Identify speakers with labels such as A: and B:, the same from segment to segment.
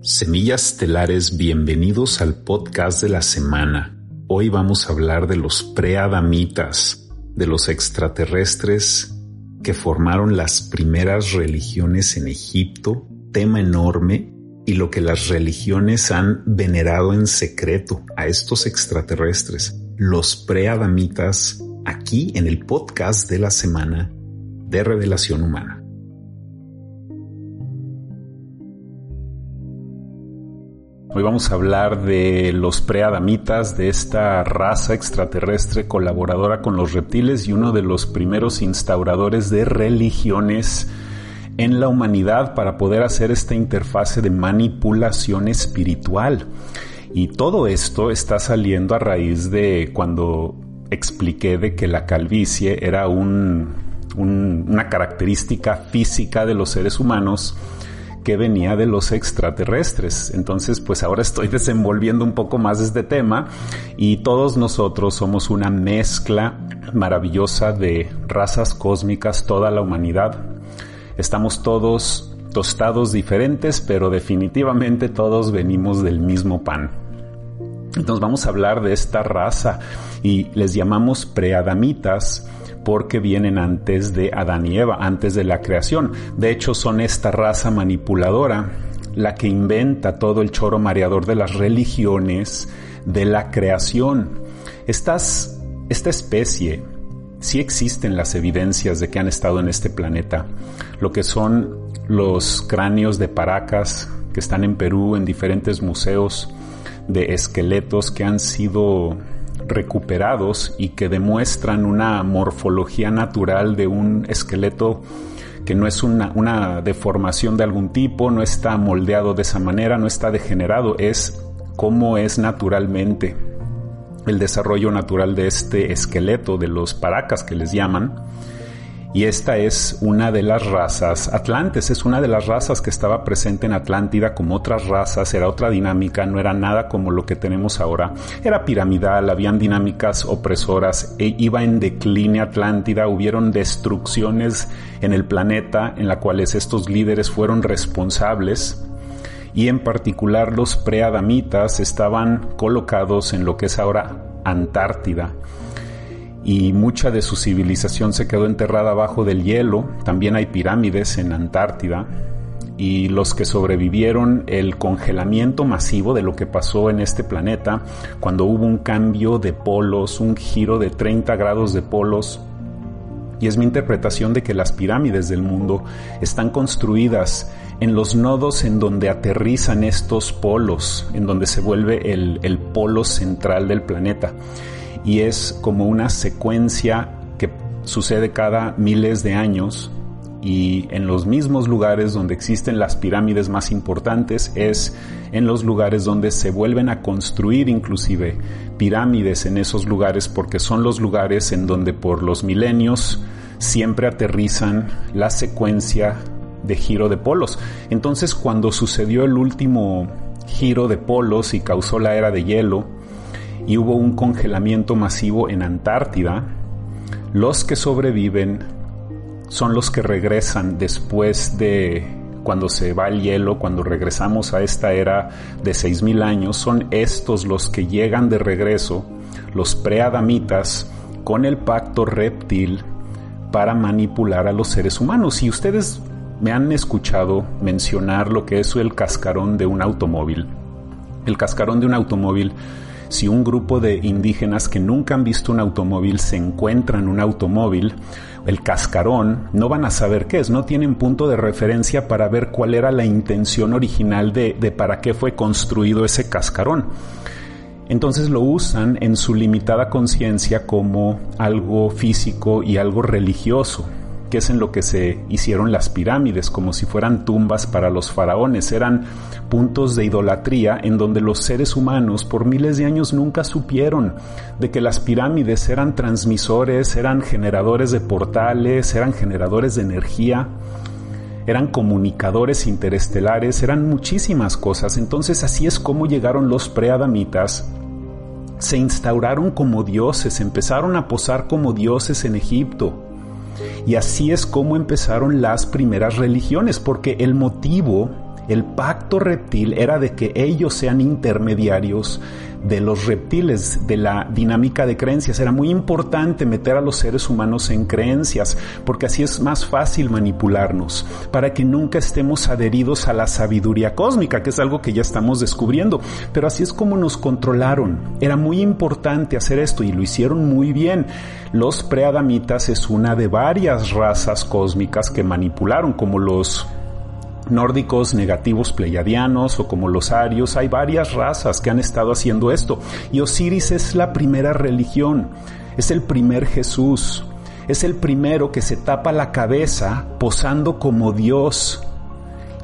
A: Semillas Telares, bienvenidos al podcast de la semana. Hoy vamos a hablar de los preadamitas, de los extraterrestres que formaron las primeras religiones en Egipto, tema enorme, y lo que las religiones han venerado en secreto a estos extraterrestres, los preadamitas, aquí en el podcast de la semana de Revelación Humana. Hoy vamos a hablar de los preadamitas, de esta raza extraterrestre colaboradora con los reptiles y uno de los primeros instauradores de religiones en la humanidad para poder hacer esta interfase de manipulación espiritual. Y todo esto está saliendo a raíz de cuando expliqué de que la calvicie era un, una característica física de los seres humanos que venía de los extraterrestres. Entonces, pues ahora estoy desenvolviendo un poco más este tema y todos nosotros somos una mezcla maravillosa de razas cósmicas, toda la humanidad. Estamos todos tostados diferentes, pero definitivamente todos venimos del mismo pan. Entonces vamos a hablar de esta raza y les llamamos preadamitas porque vienen antes de Adán y Eva, antes de la creación. De hecho, son esta raza manipuladora la que inventa todo el choro mareador de las religiones, de la creación. Esta especie, sí existen las evidencias de que han estado en este planeta. Lo que son los cráneos de Paracas que están en Perú en diferentes museos de esqueletos que han sido recuperados y que demuestran una morfología natural de un esqueleto que no es una, deformación de algún tipo, no está moldeado de esa manera, no está degenerado, es como es naturalmente el desarrollo natural de este esqueleto, de los paracas que les llaman, y esta es una de las razas atlantes, es una de las razas que estaba presente en Atlántida como otras razas, era otra dinámica, no era nada como lo que tenemos ahora. Era piramidal, habían dinámicas opresoras, e iba en decline Atlántida, hubieron destrucciones en el planeta en las cuales estos líderes fueron responsables y en particular los preadamitas estaban colocados en lo que es ahora Antártida y mucha de su civilización se quedó enterrada abajo del hielo. También hay pirámides en Antártida y los que sobrevivieron el congelamiento masivo de lo que pasó en este planeta cuando hubo un cambio de polos, un giro de 30 grados de polos. Y es mi interpretación de que las pirámides del mundo están construidas en los nodos en donde aterrizan estos polos, en donde se vuelve el, el polo central del planeta y es como una secuencia que sucede cada miles de años y en los mismos lugares donde existen las pirámides más importantes es en los lugares donde se vuelven a construir inclusive pirámides en esos lugares porque son los lugares en donde por los milenios siempre aterrizan la secuencia de giro de polos. Entonces cuando sucedió el último giro de polos y causó la era de hielo, y hubo un congelamiento masivo en Antártida, los que sobreviven son los que regresan después de cuando se va el hielo, cuando regresamos a esta era de 6.000 años, son estos los que llegan de regreso, los preadamitas, con el pacto reptil para manipular a los seres humanos. Y ustedes me han escuchado mencionar lo que es el cascarón de un automóvil. El cascarón de un automóvil si un grupo de indígenas que nunca han visto un automóvil se encuentran un automóvil, el cascarón, no van a saber qué es, no tienen punto de referencia para ver cuál era la intención original de, de para qué fue construido ese cascarón. Entonces lo usan en su limitada conciencia como algo físico y algo religioso que es en lo que se hicieron las pirámides, como si fueran tumbas para los faraones. Eran puntos de idolatría en donde los seres humanos por miles de años nunca supieron de que las pirámides eran transmisores, eran generadores de portales, eran generadores de energía eran comunicadores interestelares, eran muchísimas cosas. Entonces así es como llegaron los preadamitas, se instauraron como dioses, empezaron a posar como dioses en Egipto Y así es como empezaron las primeras religiones, porque el motivo el pacto reptil era de que ellos sean intermediarios de los reptiles, de la dinámica de creencias. Era muy importante meter a los seres humanos en creencias, porque así es más fácil manipularnos, para que nunca estemos adheridos a la sabiduría cósmica, que es algo que ya estamos descubriendo. Pero así es como nos controlaron. Era muy importante hacer esto y lo hicieron muy bien. Los preadamitas es una de varias razas cósmicas que manipularon, como los nórdicos negativos pleiadianos o como los arios, hay varias razas que han estado haciendo esto. Y Osiris es la primera religión, es el primer Jesús, es el primero que se tapa la cabeza posando como Dios.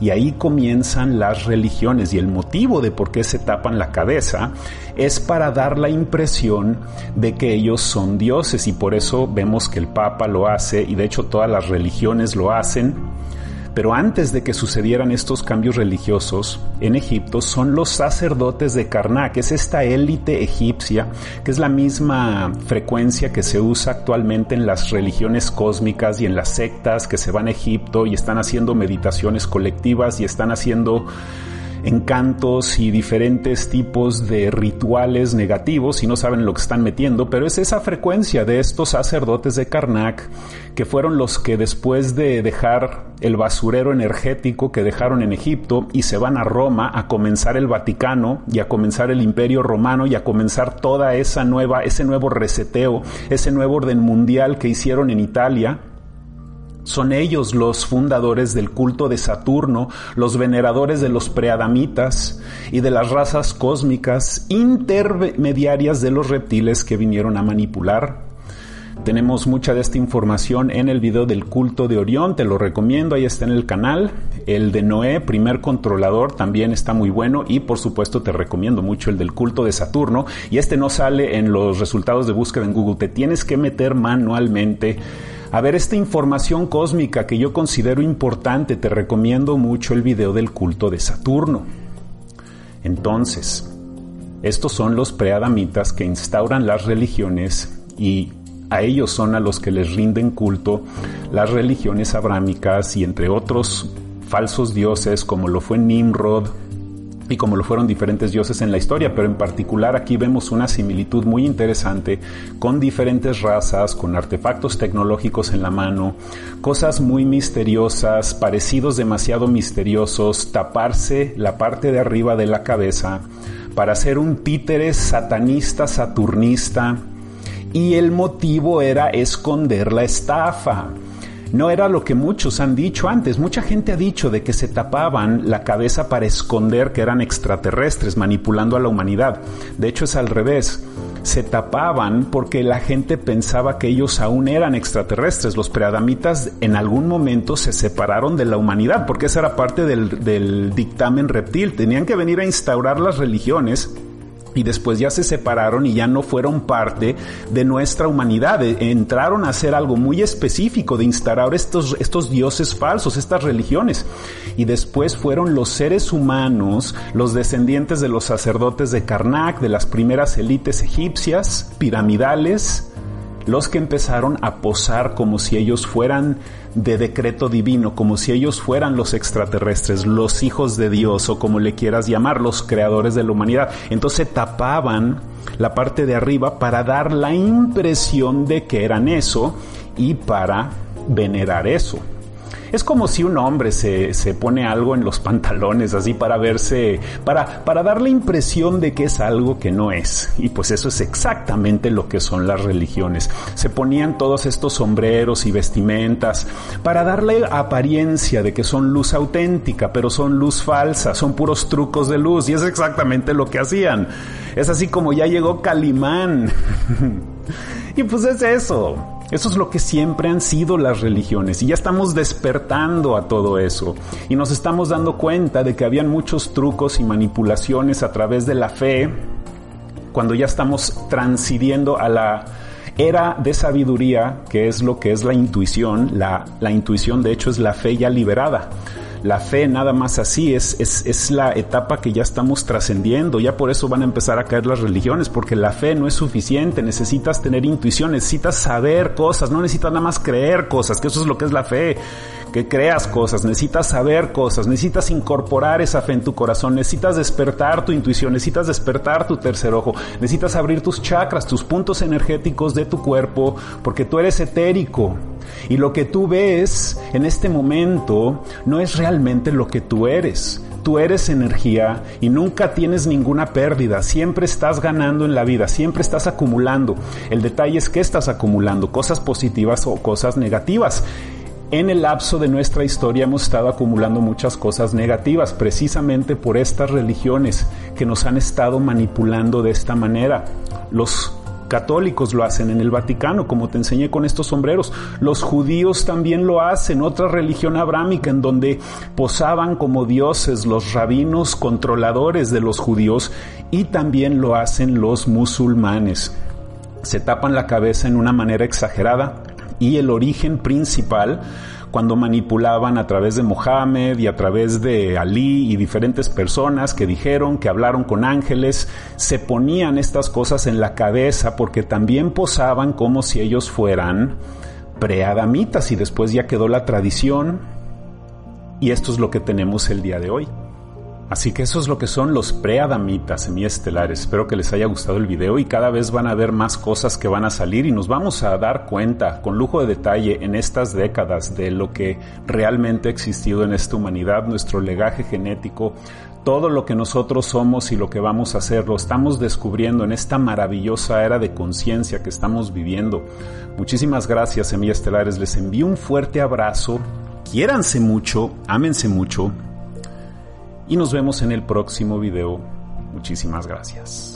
A: Y ahí comienzan las religiones y el motivo de por qué se tapan la cabeza es para dar la impresión de que ellos son dioses y por eso vemos que el Papa lo hace y de hecho todas las religiones lo hacen pero antes de que sucedieran estos cambios religiosos en Egipto son los sacerdotes de Karnak, es esta élite egipcia, que es la misma frecuencia que se usa actualmente en las religiones cósmicas y en las sectas que se van a Egipto y están haciendo meditaciones colectivas y están haciendo encantos y diferentes tipos de rituales negativos y no saben lo que están metiendo, pero es esa frecuencia de estos sacerdotes de Karnak que fueron los que después de dejar el basurero energético que dejaron en Egipto y se van a Roma a comenzar el Vaticano y a comenzar el Imperio Romano y a comenzar toda esa nueva ese nuevo reseteo, ese nuevo orden mundial que hicieron en Italia son ellos los fundadores del culto de Saturno, los veneradores de los preadamitas y de las razas cósmicas intermediarias de los reptiles que vinieron a manipular. Tenemos mucha de esta información en el video del culto de Orión, te lo recomiendo, ahí está en el canal. El de Noé, primer controlador, también está muy bueno y por supuesto te recomiendo mucho el del culto de Saturno. Y este no sale en los resultados de búsqueda en Google, te tienes que meter manualmente a ver esta información cósmica que yo considero importante, te recomiendo mucho el video del culto de Saturno. Entonces, estos son los preadamitas que instauran las religiones y a ellos son a los que les rinden culto las religiones abrámicas y entre otros falsos dioses como lo fue Nimrod, y como lo fueron diferentes dioses en la historia, pero en particular aquí vemos una similitud muy interesante con diferentes razas, con artefactos tecnológicos en la mano, cosas muy misteriosas, parecidos demasiado misteriosos, taparse la parte de arriba de la cabeza para ser un títere satanista, saturnista, y el motivo era esconder la estafa. No era lo que muchos han dicho antes. Mucha gente ha dicho de que se tapaban la cabeza para esconder que eran extraterrestres manipulando a la humanidad. De hecho es al revés. Se tapaban porque la gente pensaba que ellos aún eran extraterrestres. Los preadamitas en algún momento se separaron de la humanidad porque esa era parte del, del dictamen reptil. Tenían que venir a instaurar las religiones y después ya se separaron y ya no fueron parte de nuestra humanidad. E, entraron a hacer algo muy específico de instaurar estos, estos dioses falsos, estas religiones. Y después fueron los seres humanos, los descendientes de los sacerdotes de Karnak, de las primeras élites egipcias, piramidales, los que empezaron a posar como si ellos fueran de decreto divino, como si ellos fueran los extraterrestres, los hijos de Dios o como le quieras llamar, los creadores de la humanidad. Entonces tapaban la parte de arriba para dar la impresión de que eran eso y para venerar eso. Es como si un hombre se, se, pone algo en los pantalones así para verse, para, para dar la impresión de que es algo que no es. Y pues eso es exactamente lo que son las religiones. Se ponían todos estos sombreros y vestimentas para darle apariencia de que son luz auténtica, pero son luz falsa, son puros trucos de luz. Y es exactamente lo que hacían. Es así como ya llegó Calimán. y pues es eso. Eso es lo que siempre han sido las religiones y ya estamos despertando a todo eso y nos estamos dando cuenta de que habían muchos trucos y manipulaciones a través de la fe cuando ya estamos transidiendo a la era de sabiduría, que es lo que es la intuición. La, la intuición de hecho es la fe ya liberada. La fe nada más así, es, es, es la etapa que ya estamos trascendiendo, ya por eso van a empezar a caer las religiones, porque la fe no es suficiente, necesitas tener intuición, necesitas saber cosas, no necesitas nada más creer cosas, que eso es lo que es la fe que creas cosas, necesitas saber cosas, necesitas incorporar esa fe en tu corazón, necesitas despertar tu intuición, necesitas despertar tu tercer ojo, necesitas abrir tus chakras, tus puntos energéticos de tu cuerpo, porque tú eres etérico. Y lo que tú ves en este momento no es realmente lo que tú eres. Tú eres energía y nunca tienes ninguna pérdida, siempre estás ganando en la vida, siempre estás acumulando. El detalle es que estás acumulando cosas positivas o cosas negativas en el lapso de nuestra historia hemos estado acumulando muchas cosas negativas, precisamente por estas religiones que nos han estado manipulando de esta manera. Los católicos lo hacen en el Vaticano, como te enseñé con estos sombreros. Los judíos también lo hacen, otra religión abrámica en donde posaban como dioses los rabinos controladores de los judíos y también lo hacen los musulmanes. Se tapan la cabeza en una manera exagerada, y el origen principal cuando manipulaban a través de Mohammed y a través de Ali y diferentes personas que dijeron, que hablaron con ángeles, se ponían estas cosas en la cabeza porque también posaban como si ellos fueran preadamitas y después ya quedó la tradición y esto es lo que tenemos el día de hoy. Así que eso es lo que son los preadamitas semiestelares. Espero que les haya gustado el video y cada vez van a ver más cosas que van a salir y nos vamos a dar cuenta con lujo de detalle en estas décadas de lo que realmente ha existido en esta humanidad, nuestro legaje genético, todo lo que nosotros somos y lo que vamos a hacer, lo estamos descubriendo en esta maravillosa era de conciencia que estamos viviendo. Muchísimas gracias, semiestelares. Les envío un fuerte abrazo. Quiéranse mucho, ámense mucho y nos vemos en el próximo video. Muchísimas gracias.